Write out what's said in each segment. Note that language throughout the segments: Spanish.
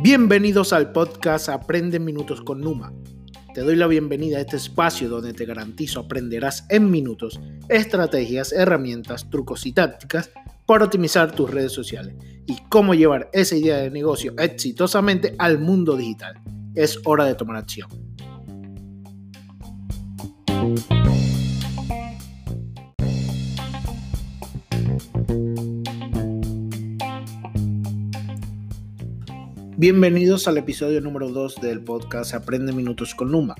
Bienvenidos al podcast Aprende Minutos con Numa. Te doy la bienvenida a este espacio donde te garantizo aprenderás en minutos estrategias, herramientas, trucos y tácticas para optimizar tus redes sociales y cómo llevar esa idea de negocio exitosamente al mundo digital. Es hora de tomar acción. Bienvenidos al episodio número 2 del podcast Aprende Minutos con Numa.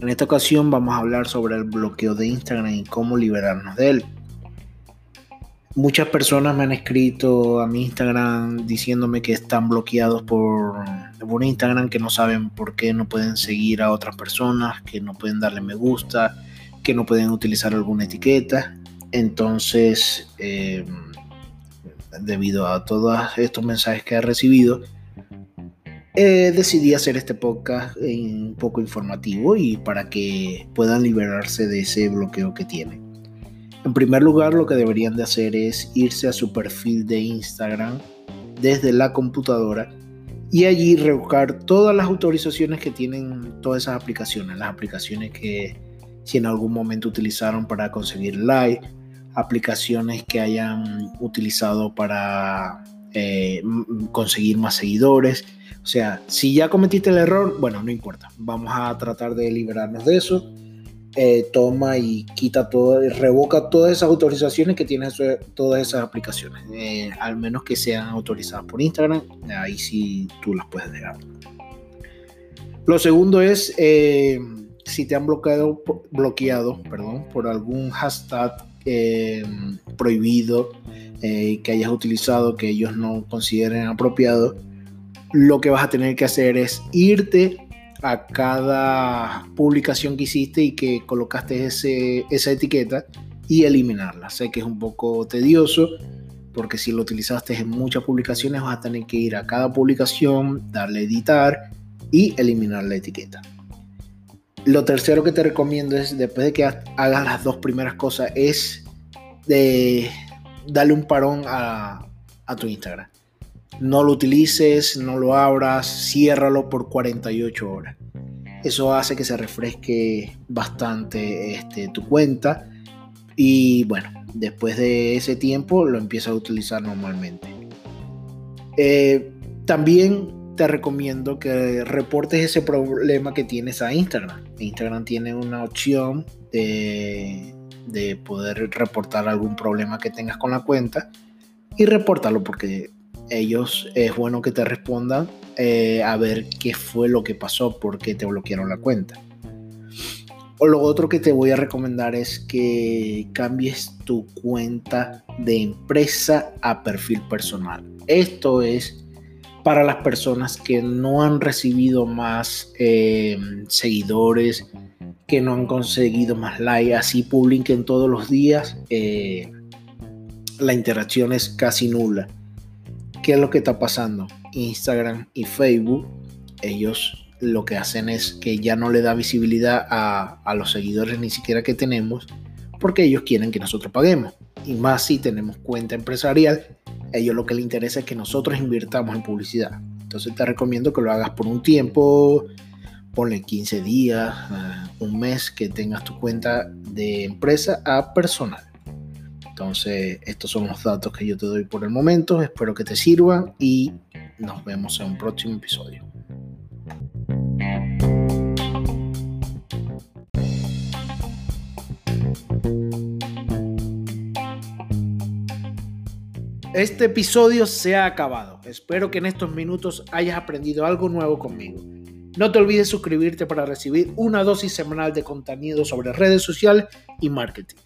En esta ocasión vamos a hablar sobre el bloqueo de Instagram y cómo liberarnos de él. Muchas personas me han escrito a mi Instagram diciéndome que están bloqueados por, por Instagram, que no saben por qué no pueden seguir a otras personas, que no pueden darle me gusta, que no pueden utilizar alguna etiqueta. Entonces, eh, debido a todos estos mensajes que he recibido, eh, decidí hacer este podcast un poco informativo y para que puedan liberarse de ese bloqueo que tienen. En primer lugar, lo que deberían de hacer es irse a su perfil de Instagram desde la computadora y allí revocar todas las autorizaciones que tienen todas esas aplicaciones, las aplicaciones que si en algún momento utilizaron para conseguir like, aplicaciones que hayan utilizado para eh, conseguir más seguidores. O sea, si ya cometiste el error, bueno, no importa. Vamos a tratar de liberarnos de eso. Eh, toma y quita todo, revoca todas esas autorizaciones que tienen todas esas aplicaciones, eh, al menos que sean autorizadas por Instagram, ahí sí tú las puedes dejar. Lo segundo es si te han bloqueado, bloqueado perdón, por algún hashtag prohibido eh, que hayas utilizado que ellos no consideren apropiado, lo que vas a tener que hacer es irte a cada publicación que hiciste y que colocaste esa etiqueta y eliminarla. Sé que es un poco tedioso porque si lo utilizaste en muchas publicaciones vas a tener que ir a cada publicación, darle editar y eliminar la etiqueta. Lo tercero que te recomiendo es, después de que hagas las dos primeras cosas, es de dale un parón a, tu Instagram. No lo utilices, no lo abras, ciérralo por 48 horas. Eso hace que se refresque bastante este, tu cuenta y bueno, después de ese tiempo lo empiezas a utilizar normalmente. Eh, también te recomiendo que reportes ese problema que tienes a Instagram. Instagram tiene una opción de de poder reportar algún problema que tengas con la cuenta y reportarlo porque ellos es bueno que te respondan eh, a ver qué fue lo que pasó, por qué te bloquearon la cuenta. O lo otro que te voy a recomendar es que cambies tu cuenta de empresa a perfil personal. Esto es para las personas que no han recibido más eh, seguidores, que no han conseguido más likes, así publiquen todos los días, eh, la interacción es casi nula. ¿Qué es lo que está pasando? Instagram y Facebook, ellos lo que hacen es que ya no le da visibilidad a, a los seguidores ni siquiera que tenemos, porque ellos quieren que nosotros paguemos. Y más si tenemos cuenta empresarial, ellos lo que les interesa es que nosotros invirtamos en publicidad. Entonces te recomiendo que lo hagas por un tiempo, ponle 15 días, eh, un mes que tengas tu cuenta de empresa a personal. Entonces, estos son los datos que yo te doy por el momento. Espero que te sirvan y nos vemos en un próximo episodio. Este episodio se ha acabado. Espero que en estos minutos hayas aprendido algo nuevo conmigo. No te olvides suscribirte para recibir una dosis semanal de contenido sobre redes sociales y marketing.